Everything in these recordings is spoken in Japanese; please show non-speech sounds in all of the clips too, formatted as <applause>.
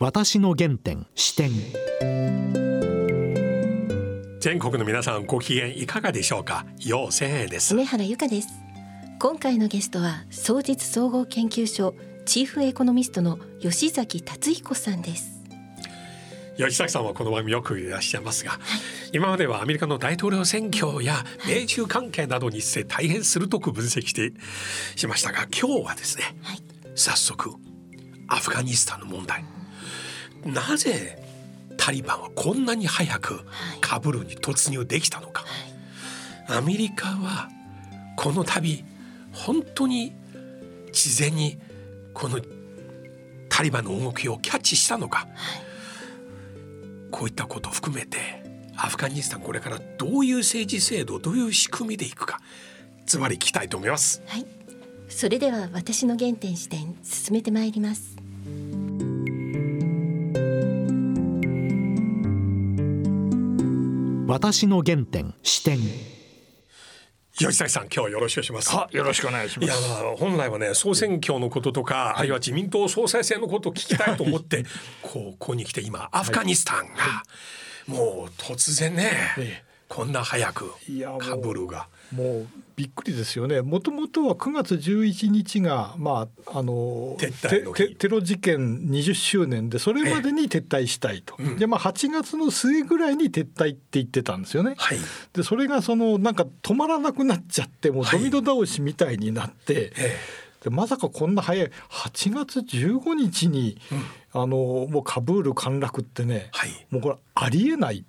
私の原点視点。全国の皆さんご機嫌いかがでしょうか？陽千です。梅原由香です。今回のゲストは総実総合研究所チーフエコノミストの吉崎達彦さんです。吉崎さんはこの番組よくいらっしゃいますが、はい、今まではアメリカの大統領選挙や米中関係などにして大変鋭く分析してしましたが今日はですね、はい、早速アフガニスタンの問題なぜタリバンはこんなに早くカブールに突入できたのか、はい、アメリカはこの度本当に事前にこのタリバンの動きをキャッチしたのか、はい。こういったことを含めてアフガニスタンこれからどういう政治制度どういう仕組みでいくかつまり聞きたいと思います。はい、それでは私の原点視点進めてまいります。私の原点視点。吉崎さん今日はよろしくお願いします。よろしくお願いします。いや本来はね総選挙のこととか、はい、あるいは自民党総裁選のことを聞きたいと思って、こうここに来て今アフガニスタンが、はい、もう突然ね、こんな早くカブルが。もうびっくりですよね。もともとは9月11日がまああのテテロ事件20周年でそれまでに撤退したいと。うん、でまあ8月の末ぐらいに撤退って言ってたんですよね。はい、でそれがそのなんか止まらなくなっちゃってもうドミノ倒しみたいになって。はいでまさかこんな早い8月15日に、うん、あのもうカブール陥落ってね、はい、もうこれありえない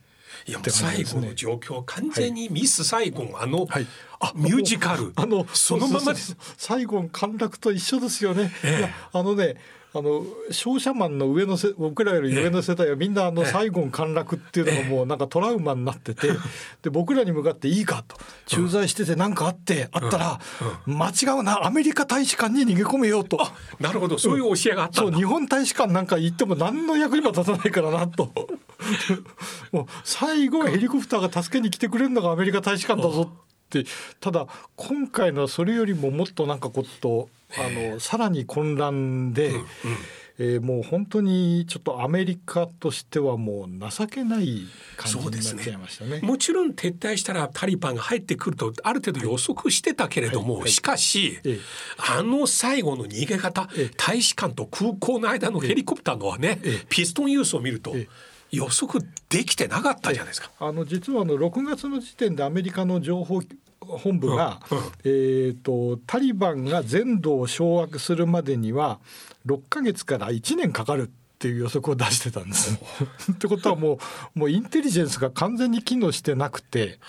いや最後の状況完全にミスサイゴン、あの、はい、あミュージカル。あのそのままです。サイゴン陥落と一緒ですよね、ええ、あのねあの商社マンの上のせ僕らより上の世代はみんなあのサイゴン陥落っていうのがもうなんかトラウマになっててで僕らに向かっていいかと。駐在してて何かあってあったら間違うなアメリカ大使館に逃げ込めようと。なるほど。そういう教えがあったそう日本大使館なんか行っても何の役にも立たないからなともう最後はヘリコプターが助けに来てくれるのがアメリカ大使館だぞってただ今回のはそれよりももっとなんかことあのさらに混乱で、うんうん、えー、もう本当にちょっとアメリカとしてはもう情けない感じになっちゃいましたね、ね、もちろん撤退したらタリバンが入ってくるとある程度予測してたけれども、はいはい、しかし、ええ、あの最後の逃げ方、え、大使館と空港の間のヘリコプターのはね、ピストンユースを見ると。予測できてなかったじゃないですか。あの実はあの6月の時点でアメリカの情報本部が、うん。うん、えーと、タリバンが全土を掌握するまでには6か月から1年かかるっていう予測を出してたんです。<laughs> ってことはもうもうインテリジェンスが完全に機能してなくて。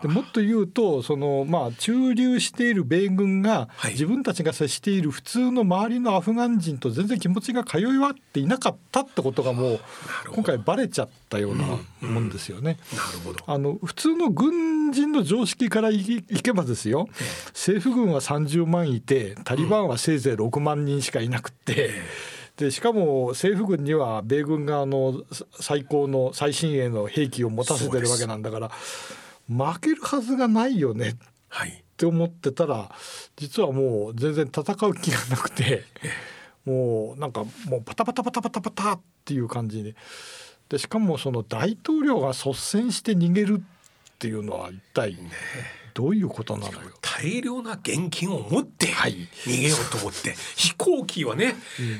でもっと言うとその、まあ、駐留している米軍が自分たちが接している普通の周りのアフガン人と全然気持ちが通い合っていなかったってことがもう今回バレちゃったようなもんですよね。あの普通の軍人の常識からいけばですよ。政府軍は30万いてタリバンはせいぜい6万人しかいなくて。でしかも政府軍には米軍があの最高の最新鋭の兵器を持たせてるわけなんだから負けるはずがないよねって思ってたら実はもう全然戦う気がなくて <laughs> もうなんかもうパタパタパタパタパタっていう感じで。でしかもその大統領が率先して逃げるっていうのは一体どういうことなのよ。大量な現金を持って逃げようと思って、はい、飛行機はね、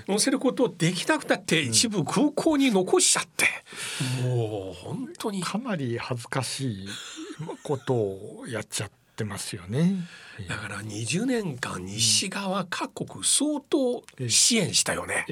乗せることできなくなって一部空港に残しちゃって、うん、もう本当に。かなり恥ずかしいことをやっちゃってますよね。だから20年間西側各国相当支援したよね。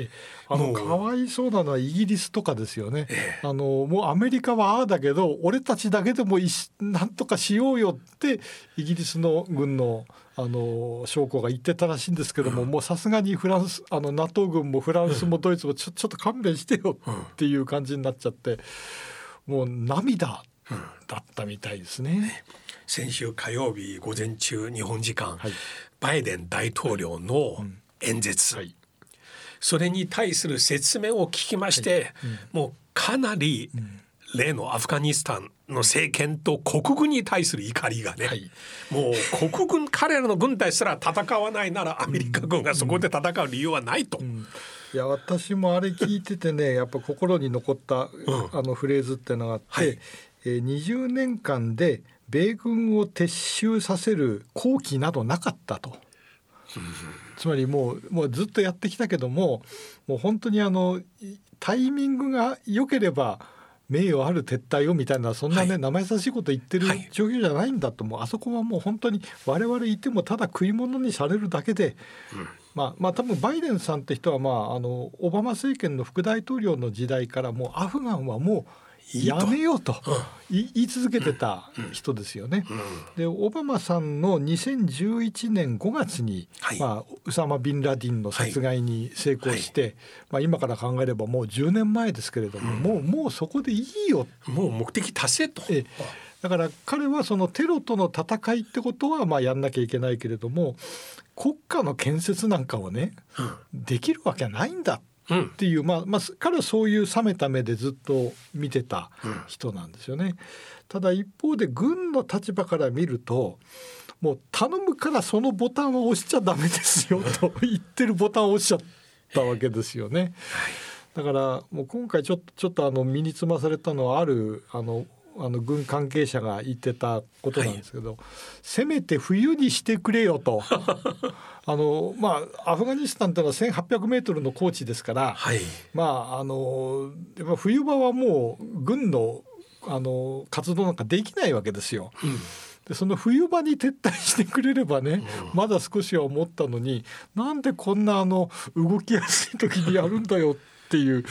あのかわいそうなのはイギリスとかですよね。あのもうアメリカはああだけど俺たちだけでもなんとかしようよってイギリスの軍のあの将校が言ってたらしいんですけども、うん、もうさすがにフランスあの NATO 軍もフランスもドイツもちょちょっと勘弁してよっていう感じになっちゃって、もう涙だったみたいですね。先週火曜日午前中日本時間、はい、バイデン大統領の演説、うんはい、それに対する説明を聞きまして、はい。うん、もうかなり例のアフガニスタンの政権と国軍に対する怒りがね、もう国軍彼らの軍隊すら戦わないならアメリカ軍がそこで戦う理由はないと。うん。いや私もあれ聞いててねやっぱ心に残った、あのフレーズってのがあって、はい。えー20年間で米軍を撤収させる好機などなかったと。つまりもうもうずっとやってきたけどももう本当にあのいタイミングが良ければ名誉ある撤退をみたいなそんなね、はい。生優しいこと言ってるはい。状況じゃないんだともうあそこはもう本当に我々いてもただ食い物にされるだけで、まあまあ多分バイデンさんって人はまああのオバマ政権の副大統領の時代からもうアフガンはもうやめようと。うん。言い続けてた人ですよね。でオバマさんの2011年5月に、はい。まあ、ウサマ・ビンラディンの殺害に成功して、まあ、今から考えればもう10年前ですけれども、もうもうそこでいいよ。もう目的達成と。ええ。だから彼はそのテロとの戦いってことはまあやんなきゃいけないけれども国家の建設なんかをね、できるわけないんだ。うんっていう、まあまあ、彼はそういう冷めた目でずっと見てた人なんですよね。ただ一方で軍の立場から見るともう頼むからそのボタンを押しちゃダメですよと言ってるボタンを押しちゃったわけですよね。だからもう今回ちょっとちょっとあの身につまされたのはあるあのあの軍関係者が言ってたことなんですけど、せめて冬にしてくれよと <laughs> あのまあアフガニスタンというのは1,800メートルの高地ですから、はい。まああのやっぱ冬場はもう軍のあの活動なんかできないわけですよ。でその冬場に撤退してくれればね、まだ少しは思ったのになんでこんなあの動きやすい時にやるんだよっていう。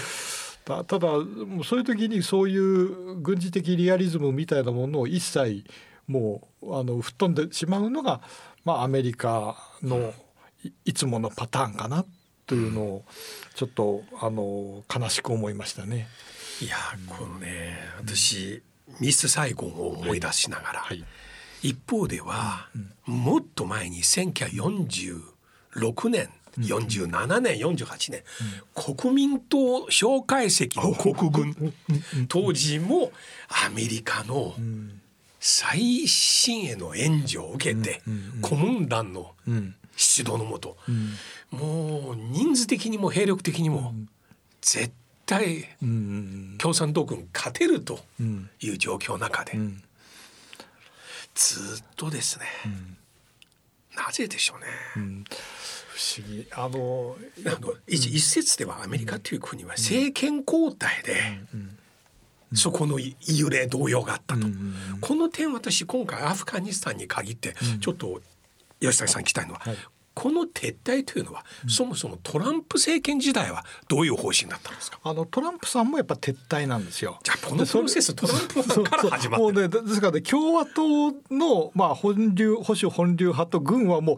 たただもうそういう時にそういう軍事的リアリズムみたいなものを一切もうあの吹っ飛んでしまうのが、まあ、アメリカのいいつものパターンかなというのをちょっとあの悲しく思いましたね。いやこのね私ミス・サイゴンを思い出しながら、はい。一方では、もっと前に1946年47年48年、国民党蒋介石の国軍。当時もアメリカの最新への援助を受けて顧問団のうん。指導のもと、もう人数的にも兵力的にも絶対うん共産党軍勝てるとうん。いう状況の中で、ん。ずっとですね、なぜでしょうね。不思議。あのあの一一説ではアメリカという国は政権交代で、そこの揺れ動揺があったと、この点私今回アフガニスタンに限ってちょっと吉崎さん聞きたいのは、はい。この撤退というのは、そもそもトランプ政権時代はどういう方針だったんですか？あのトランプさんもやっぱ撤退なんですよ。じゃあこのプロセストランプさんから始まって。もう。ねですからね共和党のまあ本流保守本流派と軍はもう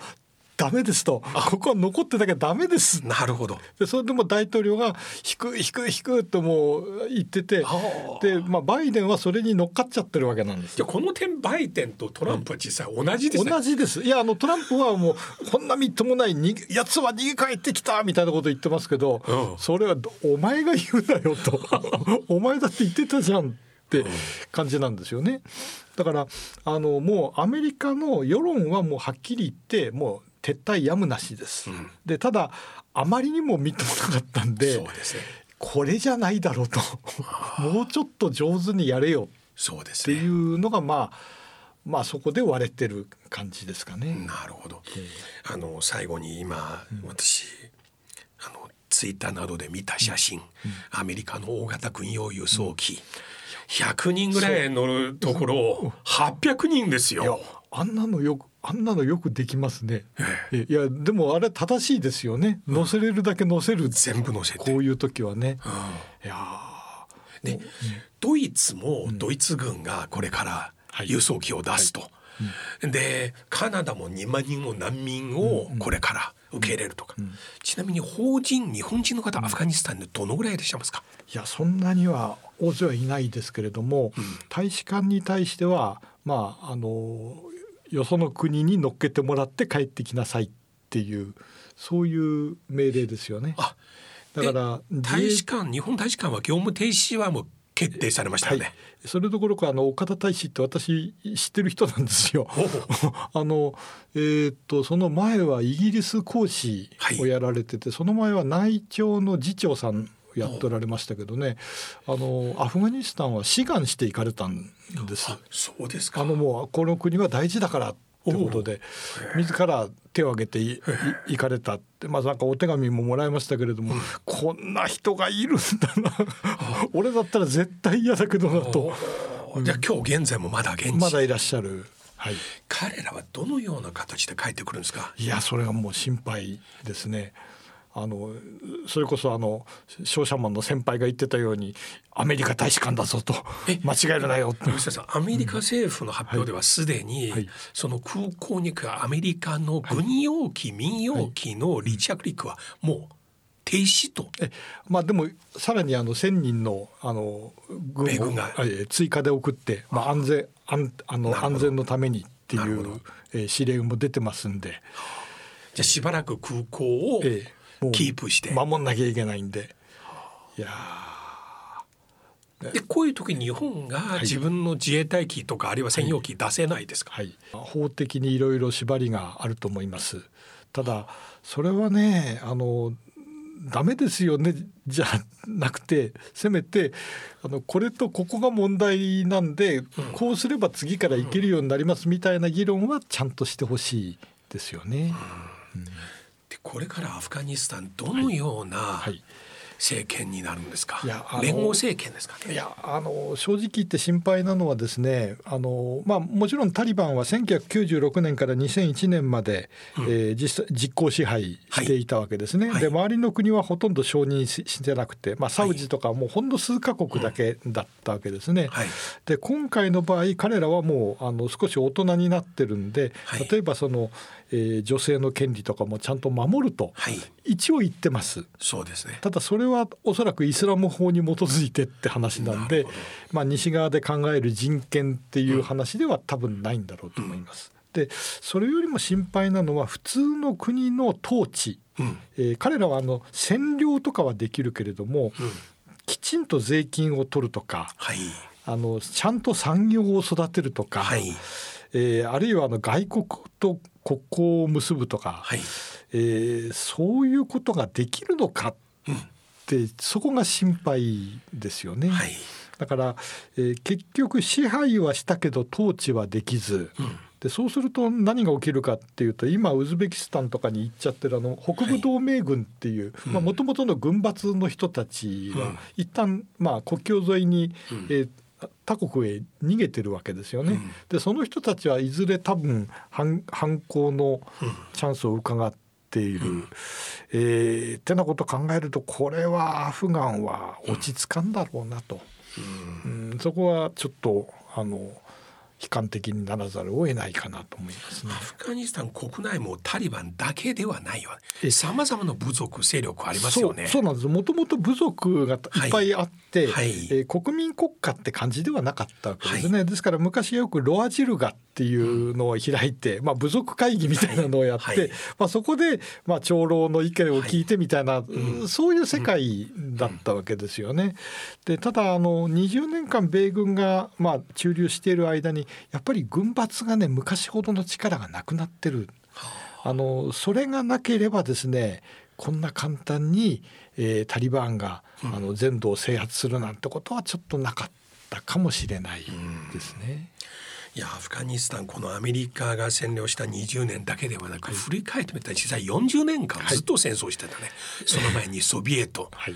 ダメですと。ここは残ってなきゃダメです。なるほど。でそれでも大統領が引く引く引くともう言っててはあ。で、まあ、バイデンはそれに乗っかっちゃってるわけなんですじゃあこの点バイデンとトランプは実際同じですね。同じです。いやあのトランプはもうこんなみっともないにやつは逃げ帰ってきたみたいなこと言ってますけど、うん。それはどお前が言うなよと。<laughs> お前だって言ってたじゃんって感じなんですよね。だからあのもうアメリカの世論はもうはっきり言ってもう撤退やむなしです、でただあまりにもみっともなかったんでね。これじゃないだろうと。もうちょっと上手にやれよ。ってそうですね。いうのがまあまあそこで割れてる感じですかね。なるほど。あの最後に今、私あのツイッターなどで見た写真、アメリカの大型軍用輸送機、100人ぐらい乗るところを800人ですよ。あんなのよくあんなのよくできますね。えいやでもあれ正しいですよね。乗せれるだけ乗せる。全部乗せて。こういう時はね。いやで、ドイツもドイツ軍がこれからはい。輸送機を出すと、でカナダも2万人の難民をこれから受け入れるとか、ちなみに法人日本人の方、アフガニスタンでどのぐらいいらっしゃいますか？ーいやそんなには大勢はいないですけれども、大使館に対してはまああのよその国に乗っけてもらって帰ってきなさいっていうそういう命令ですよね。あだから大使館日本大使館は業務停止はもう決定されましたよね。はい、それどころかあの岡田大使って私知ってる人なんですよ。<laughs> あのえーっとその前はイギリス公使をやられてて、その前は内調の次長さんやっておられましたけどねあのアフガニスタンは志願して行かれたんです。そうですか。あのもうこの国は大事だからってことで自ら手を挙げていい行かれたってまあなんかお手紙ももらいましたけれども、こんな人がいるんだな俺だったら絶対嫌だけどなとじゃあ今日現在もまだ現地。まだいらっしゃる。はい、彼らはどのような形で帰ってくるんですか？いやそれはもう心配ですね。あのそれこそあの商社マンの先輩が言ってたようにアメリカ大使館だぞと。え？間違えるなよアメリカ政府の発表ではすでに、はい。その空港に行くアメリカの軍用機、民用機の離着陸はもう停止と、えまあでもさらにあの1,000人のあの軍を追加で送って、まあ、安全安あの安全のためにっていう、えー指令も出てますんで、じゃあしばらく空港をええキープして、守んなきゃいけないんで。いやでこういう時日本が自分の自衛隊機とかあるいは専用機出せないですか、ーはい。法的にいろいろ縛りがあると思います。ただそれはねあのダメですよねじゃなくてせめてあのこれとここが問題なんで、こうすれば次からいけるようになりますみたいな議論はちゃんとしてほしいですよね。でこれからアフガニスタンどのようなはい政権になるんですか、いや連合政権ですかね？いやあの正直言って心配なのはですねあの、まあ、もちろんタリバンは1996年から2001年まで、えー実際実効支配していたわけですね。はい。で周りの国はほとんど承認ししてなくて、まあ、サウジとかはもうほんの数カ国だけだったわけですね。はい。で今回の場合彼らはもうあの少し大人になってるんで、はい。例えばその、えー女性の権利とかもちゃんと守ると、はい。一応言ってます。そうですね。ただそれはおそらくイスラム法に基づいてって話なんでまあ、西側で考える人権っていう話では多分ないんだろうと思います。でそれよりも心配なのは普通の国の統治、うん。えー彼らはあの占領とかはできるけれども、うん。きちんと税金を取るとかはい。あのちゃんと産業を育てるとか、はい。えーあるいはあの外国と国交を結ぶとか、はい。えーそういうことができるのかって、そこが心配ですよね。はい。だから、えー結局支配はしたけど統治はできず、でそうすると何が起きるかっていうと今ウズベキスタンとかに行っちゃってるあの北部同盟軍っていうもともとの軍閥の人たちは、うん。一旦まあ国境沿いに、うん。えー他国へ逃げてるわけですよね。うん。でその人たちはいずれ多分反反抗のチャンスを伺っている。えーってなことを考えるとこれはアフガンは落ち着かんだろうなと。うん、そこはちょっとあの悲観的にならざるを得ないかなと思いますね。ア。フガニスタン国内もタリバンだけではないよえさまざまな部族勢力ありますよね。そうなんです。もともと部族がいっぱいあって、はい。えー国民国家って感じではなかったわけですね、ですから昔よくロアジルガっていうのを開いて、まあ、部族会議みたいなのをやって、はい。まあ、そこで、まあ、長老の意見を聞いてみたいな、うん。そういう世界だったわけですよね。でただあの20年間米軍が、まあ、駐留している間にやっぱり軍閥がね昔ほどの力がなくなってる。あのそれがなければですねこんな簡単に、えータリバンが、あの全土を制圧するなんてことはちょっとなかったかもしれないですね。いやアフガニスタンこのアメリカが占領した20年だけではなく、振り返ってみたら実際40年間ずっと戦争してたね、その前にソビエト、はい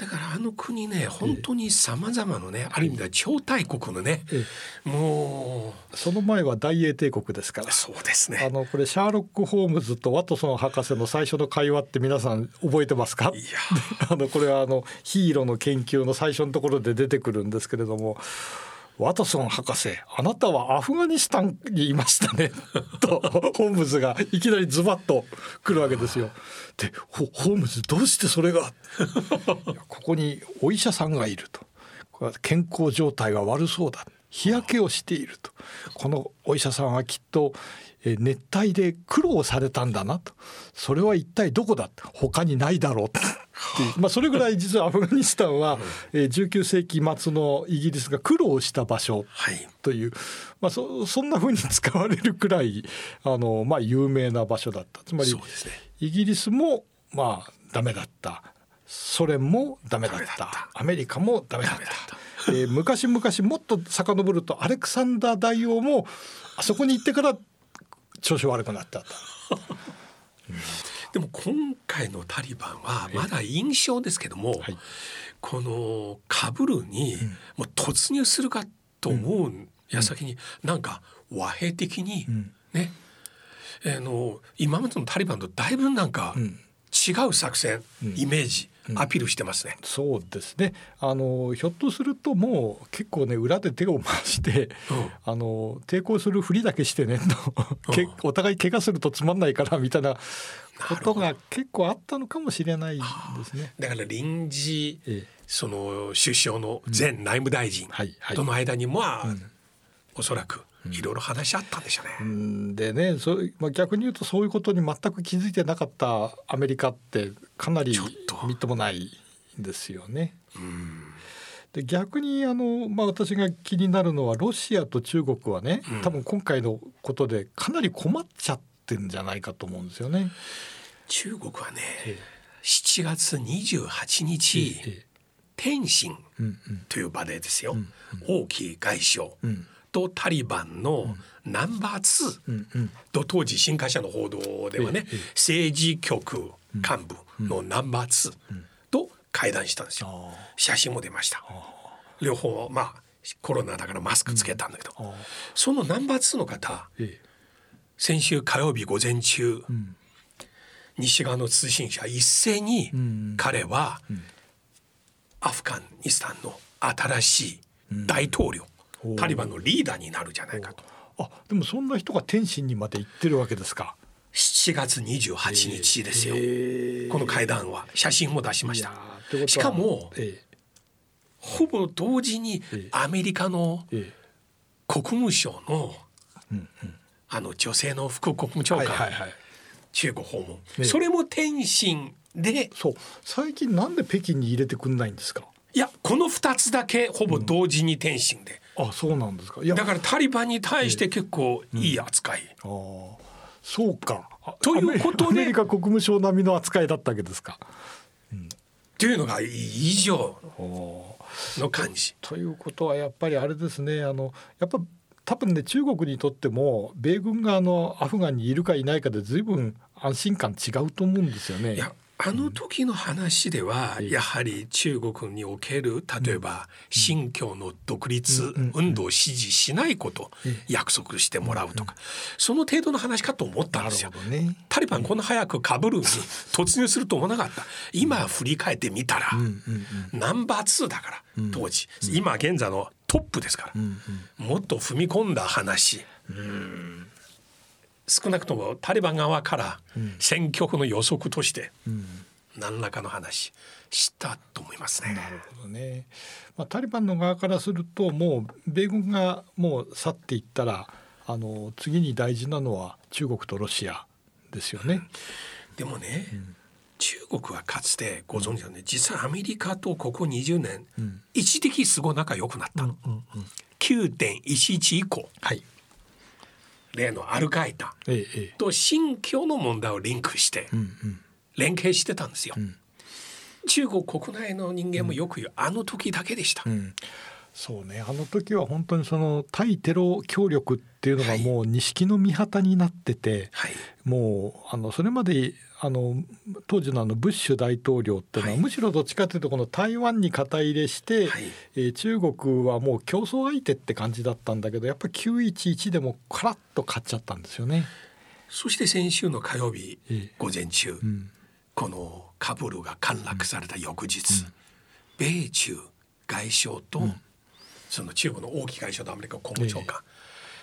だからあの国ね本当にさまざまなね、ある意味では超大国のね、えもその前は大英帝国ですから。う。そうですあねのこれシャーロック・ホームズとワトソン博士の最初の会話って皆さん覚えてますか？いや。<laughs> あのこれはあのヒーローの研究の最初のところで出てくるんですけれどもワトソン博士あなたはアフガニスタンにいましたね。<laughs> とホームズがいきなりズバッと来るわけですよ。でホホームズどうしてそれが？<laughs> ここにお医者さんがいると。健康状態が悪そうだ。日焼けをしていると。このお医者さんはきっと熱帯で苦労されたんだなと。それは一体どこだ？他にないだろうっていう。まあそれぐらい実はアフガニスタンはえー19世紀末のイギリスが苦労した場所はい。という、まあ、そそんな風に使われるくらいあの、まあ、有名な場所だった。つまりイギリスもまあダメだった。ソ連もダメだった。アメリカもダメだった。えー昔々もっと遡るとアレクサンダー大王もあそこに行ってから調子悪くなったと <laughs> でも今回のタリバンはまだ印象ですけども、はい。このカブルにもう突入するかと思う矢先になんか和平的にん。ね、あの今までのタリバンとだいぶなんかん。違う作戦、イメージアピールしてますね。そうですね。あのひょっとするともう結構ね裏で手を回して、うん。あの抵抗するふりだけしてねと、けうん。<laughs> お互い怪我するとつまんないからみたいなことが結構あったのかもしれないですね。だから臨時ええ。その首相の前内務大臣はいはい。との間にまあ、おそらくいろいろ話し合ったんでしょうね。うん。でねそう、まあ、逆に言うとそういうことに全く気づいてなかったアメリカってかなりみっともないんですよね。で逆にあの、まあ、私が気になるのはロシアと中国はね、うん。多分今回のことでかなり困っちゃってんじゃないかと思うんですよね。中国はね、え7月28日、え天津うんうん。という場でですよ、王毅外相うん。とタリバンのナンバー2うんうん。と当時新華社の報道ではね、ええ政治局幹部のナンバー2と会談したんですよ。あ写真も出ました。両方まあコロナだからマスクつけたんだけど、そのナンバー2の方ええ先週火曜日午前中、ん。西側の通信社一斉にん彼はアフガニスタンの新しい大統領、おー。タリバンのリーダーになるじゃないかと。あでもそんな人が天津にまで行ってるわけですか？7月28日ですよ、ええこの会談は写真も出しました。しかもえほぼ同時にええ。アメリカのええ。国務省のうんあの女性の副国務長官、はいはいはい。中国訪問、えそれも天津で。そう。最近なんで北京に入れてくんないんですか？いやこの2つだけほぼ同時に天津で、あそうなんですか？いや。だからタリバンに対して結構いい扱い、あーそうか。あということでアメリカ国務省並みの扱いだったわけですか。っていうのが以上の感じ。ということはやっぱりあれですね。あのやっぱ多分ね中国にとっても米軍があのアフガンにいるかいないかで随分安心感違うと思うんですよね。いやあの時の話ではやはり中国における例えば新疆の独立運動を支持しないこと約束してもらうとかその程度の話かと思ったんですよ。ね。タリバンこんな早くカブルに突入すると思わなかった。今振り返ってみたらナンバー2だから当時。今現在のトップですから。もっと踏み込んだ話。少なくともタリバン側から選挙区の予測として何らかの話したと思いますね。なるほどね。まあタリバンの側からするともう米軍がもう去っていったらあの次に大事なのは中国とロシアですよね。でもね、中国はかつてご存知のね実はアメリカとここ20年、一時期すごい仲良くなったの。9.11以降はい。例のアルカイダ。と新疆の問題をリンクして連携してたんですよ。中国国内の人間もよく言う、あの時だけでした。うん、そうね。あの時は本当にその対テロ協力っていうのがもう錦の御旗になってて、はい。もうあのそれまであの当時のあのブッシュ大統領っていうのは、はい。むしろどっちかというとこの台湾に肩入れして、はい。えー中国はもう競争相手って感じだったんだけどやっぱり911でもカラッと勝っちゃったんですよね。そして先週の火曜日ええ。午前中、ん。このカブルが陥落された翌日、米中外相と、その中国の王毅外相とアメリカ国務長官、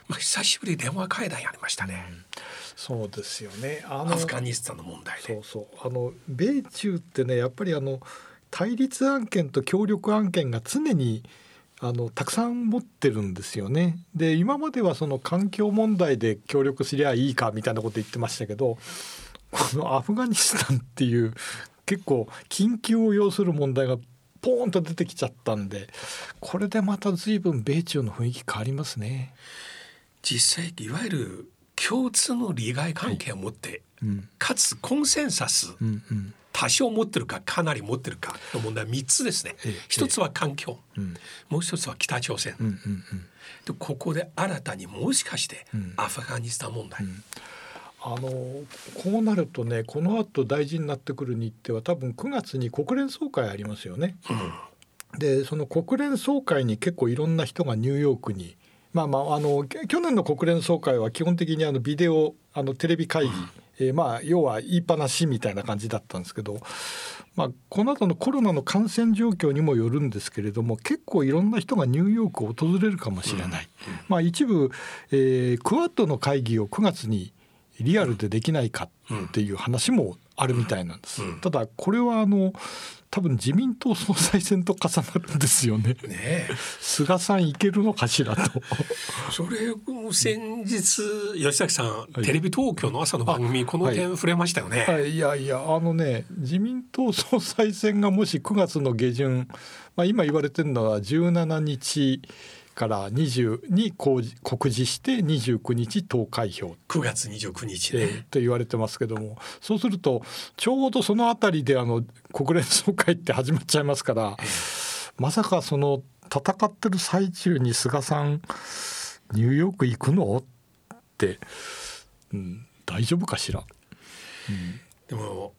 まあ、久しぶりに電話会談やりましたね、そうですよね。あのアフガニスタンの問題で。そう。そう。あの米中ってねやっぱりあの対立案件と協力案件が常にあのたくさん持ってるんですよね。で今まではその環境問題で協力すりゃいいかみたいなこと言ってましたけどこのアフガニスタンっていう結構緊急を要する問題がポーンと出てきちゃったんでこれでまた随分米中の雰囲気変わりますね。実際いわゆる共通の利害関係を持って、うん。かつコンセンサス、うんうん。多少持ってるかかなり持ってるかの問題は3つですね。ええ一つは環境、うん。もう一つは北朝鮮、うんうんうん。でここで新たにもしかしてん。アフガニスタン問題、あのこうなるとねこの後大事になってくる日程は多分9月に国連総会ありますよね。でその国連総会に結構いろんな人がニューヨークにまあまああのき去年の国連総会は基本的にあのビデオあのテレビ会議、えーまあ要は言いっぱなしみたいな感じだったんですけど、まあ、この後のコロナの感染状況にもよるんですけれども結構いろんな人がニューヨークを訪れるかもしれない、まあ、一部、えークワッドの会議を9月にリアルでできないかっていう話もあるみたいなんです。ただこれはあの多分自民党総裁選と重なるんですよね。ねえ <laughs> 菅さんいけるのかしらと。<laughs> それも先日吉崎さん、いテレビ東京の朝の番組この点触れましたよね、はい、いやいやあのね自民党総裁選がもし9月の下旬、まあ、今言われてるのは17日から20に公示告示して29日投開票。9月29日えね、ーと言われてますけども。そうするとちょうどその辺りであの国連総会って始まっちゃいますからまさかその戦ってる最中に菅さんニューヨーク行くの？って、うん、大丈夫かしら？でも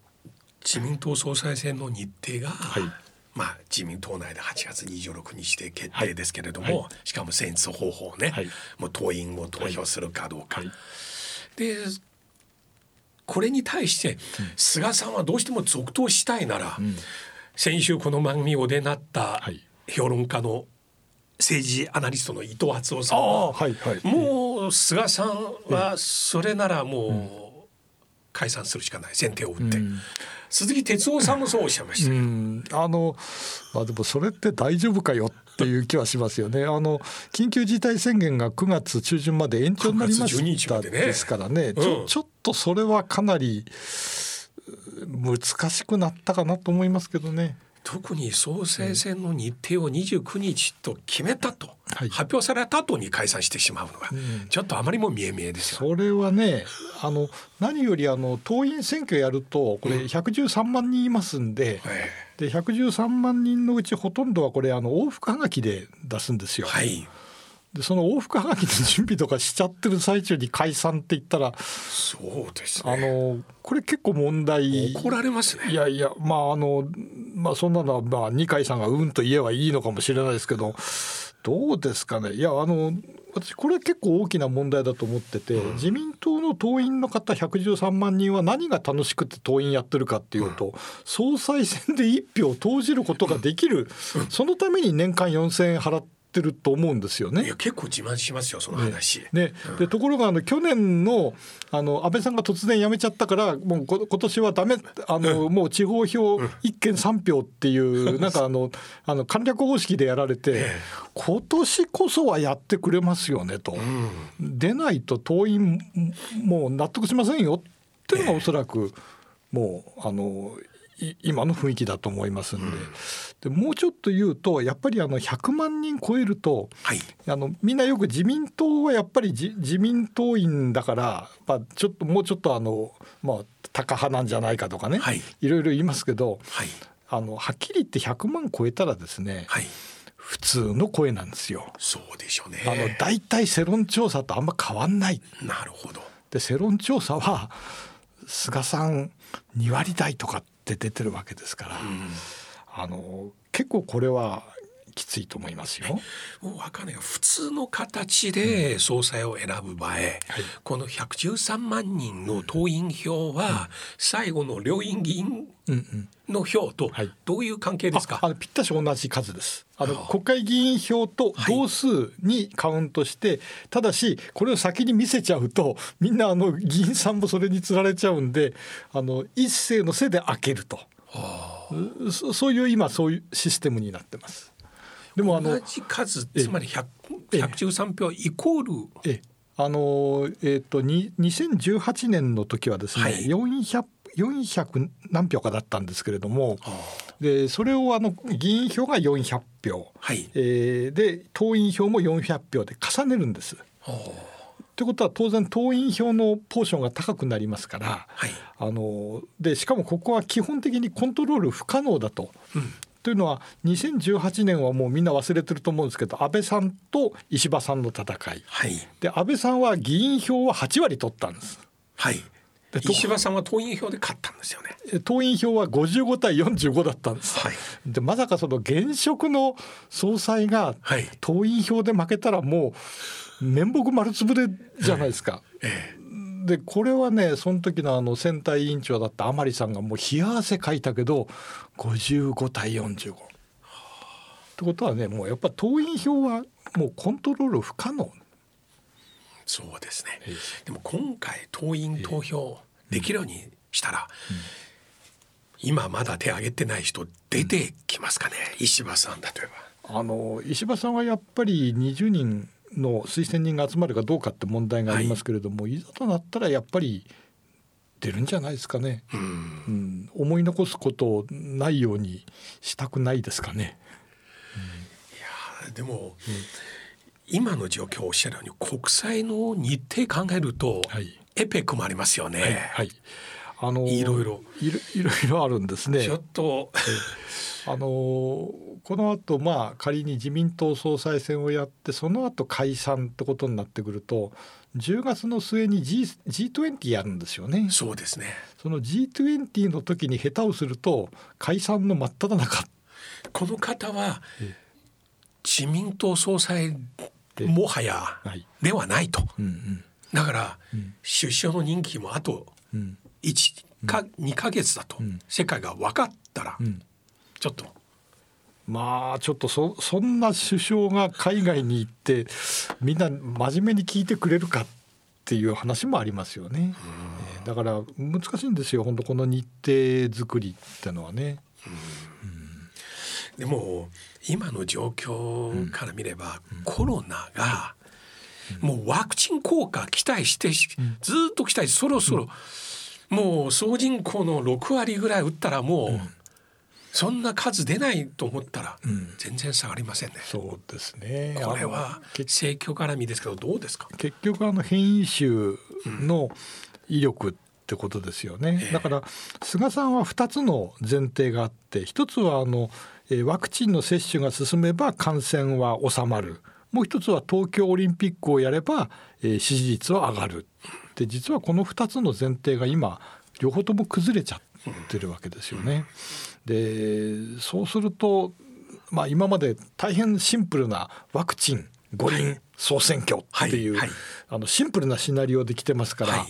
自民党総裁選の日程が、はいまあ自民党内で8月26日で決定ですけれども、はい。はしかも選出方法ね、はい。もう党員を投票するかどうか、はい。でこれに対して菅さんはどうしても続投したいなら、先週この番組お出になったはい。評論家の政治アナリストの伊藤敦夫さんあは。もう菅さんはそれならもう解散するしかない先手を打って、鈴木哲夫さんもそうおっしゃいましたうよ、ん、あの、まあ、でもそれって大丈夫かよっていう気はしますよね。あの緊急事態宣言が9月中旬まで延長になりま9月12日したまですからね。ちうんょちょっとそれはかなりう難しくなったかなと思いますけどね。特に総裁選の日程を29日と決めたと、はい発表された後に解散してしまうのが、ちょっとあまりも見え見えですよ。それはねあの何よりあの党員選挙やるとこれ113万人いますんで。えで113万人のうちほとんどはこれあの往復はがきで出すんですよ。えはいでその往復はがきの準備とかしちゃってる最中に解散って言ったらそうですあねのこれ結構問題。怒られますね。いやいやまああのまあそんなのはまあ二階さんがうんと言えばいいのかもしれないですけどどうですかね。いやあの私これ結構大きな問題だと思ってて、自民党の党員の方113万人は何が楽しくて党員やってるかっていうと、総裁選で1票投じることができる、そのために年間4,000円払ってると思うんですよね。い。や結構自慢しますよその話、ね、でところがあの去年のあの安倍さんが突然辞めちゃったからもうこ今年はダメあの、もう地方票一県三票っていうなんかあのあの簡略方式でやられて今年こそはやってくれますよねと、出ないと党員もう納得しませんよっていうのがおそらくもうあのい今の雰囲気だと思いますんで,、でもうちょっと言うとやっぱりあの100万人超えるとはい。あのみんなよく自民党はやっぱり自自民党員だから、まあ、ちょっともうちょっとあの、まあ、高派なんじゃないかとかね、はい。いろいろ言いますけどはい。あのはっきり言って100万超えたらですね、はい。普通の声なんですよ。そうでしょうね。あの大体世論調査とあんま変わんない。なるほど。で世論調査は菅さん2割台とかって出てるわけですから、あの結構これはきついと思いますよ。もうわかんない普通の形で総裁を選ぶ場合、この113万人の党員票は最後の両院議員の票とはい。どういう関係ですか、ああのぴったし同じ数です。あのはあ。国会議員票と同数にカウントして、ただしこれを先に見せちゃうとみんなあの議員さんもそれにつられちゃうんであの一斉の背で開けると、うそそういう今そういうシステムになってます。でもあの同じ数ええ。つまり100ええ。113票イコール。えあのえっ、とに2018年の時はですね、はい。400 400何票かだったんですけれどもでそれをあの議員票が400票、はい。えーで党員票も400票で重ねるんです。ということは当然党員票のポーションが高くなりますから、はい。あのでしかもここは基本的にコントロール不可能だと。というのは2018年はもうみんな忘れてると思うんですけど安倍さんと石破さんの戦い。はい。で安倍さんは議員票は8割取ったんです。はい。石破さんは党員票で勝ったんですよね。え党員票は55対45だったんです。はい。でまさかその現職の総裁がはい。党員票で負けたらもう面目丸つぶれじゃないですか。えでこれはねその時のあの選対委員長だった甘利さんがもう冷や汗かいたけど55対45。ってことはねもうやっぱ党員票はもうコントロール不可能。そうですね。でも今回党員投票できるようにしたら今まだ手挙げてない人出てきますかね？石破さん例えば。あの石破さんはやっぱり20人の推薦人が集まるかどうかって問題がありますけれども、い、ざとなったらやっぱり出るんじゃないですかね、うん。うん、思い残すことないようにしたくないですかね。でも、今の状況をおっしゃるように国際の日程考えると、はい。エペックもありますよね、はい、あのいろいろ。いろいろいろあるんですね。ちょ。っと。あのこの後まあ仮に自民党総裁選をやってその後解散ってことになってくると10月の末に G G20 やるんですよね。そうですね。その G20 の時に下手をすると解散の真っ只中。この方は自民党総裁もはやはい。ではないと。うんうん。だからうん。首相の任期もあとうん。1か2ヶ月だと。うん。世界が分かったらうん。ちょっとまあちょっとそそんな首相が海外に行ってみんな真面目に聞いてくれるかっていう話もありますよね。えーだから難しいんですよ。本当この日程作りってのはね。でも今の状況から見れば、コロナがもうワクチン効果期待してしずっと期待そろそろもう総人口の6割ぐらい打ったらもうそんな数出ないと思ったら全然下がりませんね。そうですね。これは政教絡みですけどどうですか？結局あの変異種の威力ってことですよね。だから菅さんは2つの前提があって一つはあのえーワクチンの接種が進めば感染は収まるもう一つは東京オリンピックをやれば、えー支持率は上がるで実はこの2つの前提が今両方とも崩れちゃってるわけですよね。でそうすると、まあ、今まで大変シンプルなワクチン五輪総選挙っていう、はいはい。あのシンプルなシナリオで来てますから、はい。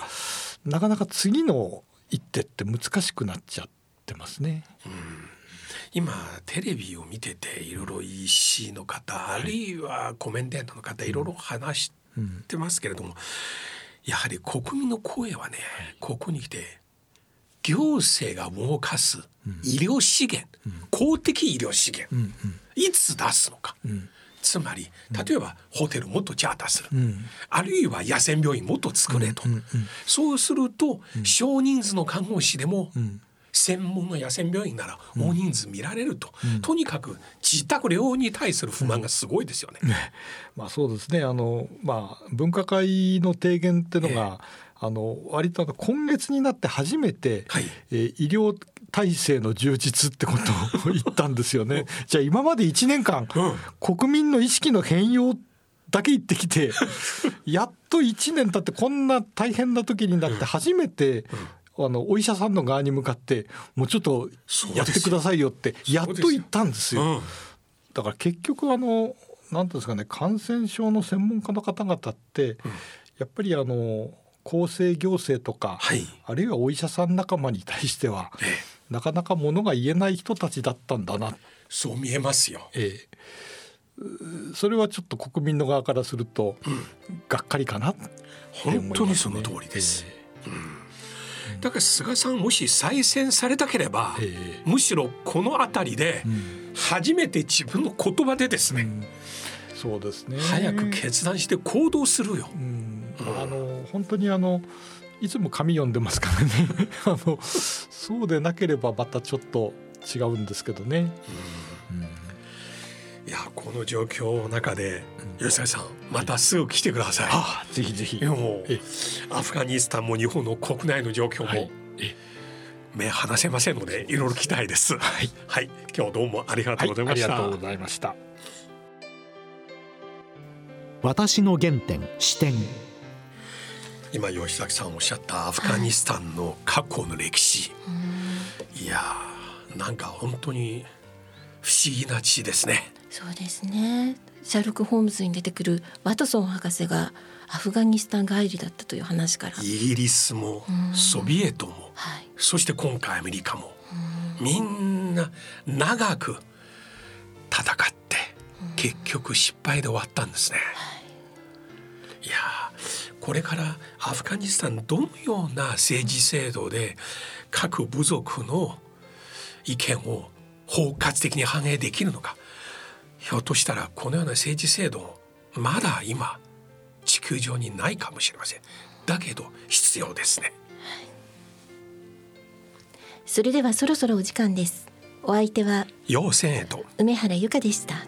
なかなか次の一手って難しくなっちゃってますね。今テレビを見てていろいろ医師の方、あるいはコメンテーターの方いろいろ話してますけれども、やはり国民の声はね、ここに来て行政が動かす医療資源、公的医療資源、いつ出すのか。つまり例えばホテルもっとチャーターする、あるいは野戦病院もっと作れと、そうすると少人数の看護師でも、専門の野戦病院なら大人数見られると、とにかく自宅療養に対する不満がすごいですよね。まあそうですね。あの、まあ、分科会の提言っていうのが、あの割と今月になって初めて、はい。えー医療体制の充実ってことを <laughs> 言ったんですよね。じゃあ今まで1年間、国民の意識の変容だけ言ってきて <laughs> やっと1年経ってこんな大変な時になって初めて、あのお医者さんの側に向かってもうちょっとやってくださいよってやっと言ったんですよ。うん。だから結局あの何ていうんですかね感染症の専門家の方々って、やっぱりあの厚生行政とか、はい。あるいはお医者さん仲間に対しては、えなかなかものが言えない人たちだったんだな、そう見えますよ。ええ。うそれはちょっと国民の側からすると、がっかりかなね。本当にその通りです。だから菅さんもし再選されたければ、えむしろこの辺りで初めて自分の言葉でですね、そうですね。早く決断して行動するよ。うんあの本当にあのいつも紙読んでますからね。<laughs> あのそうでなければまたちょっと違うんですけどね。いやこの状況の中で吉崎さんまたすぐ来てください。あぜひぜひ。もうえ。アフガニスタンも日本の国内の状況もはい。え目離せませんのでいろいろ聞きたいです。はい、はい、今日どうもありがとうございました。ありがとうございました。私の原点視点今吉崎さんおっしゃったアフガニスタンの過去の歴史、い、やーなんか本当に不思議な地ですね。そうですね。シャーロック・ホームズに出てくるワトソン博士がアフガニスタン帰りだったという話から、イギリスもソビエトもはい、そして今回アメリカもみんな長く戦って結局失敗で終わったんですね。いやーこれからアフガニスタンどのような政治制度で各部族の意見を包括的に反映できるのか。ひょっとしたらこのような政治制度まだ今地球上にないかもしれません。だけど必要ですね。それではそろそろお時間です。お相手は要請へと。梅原由香でした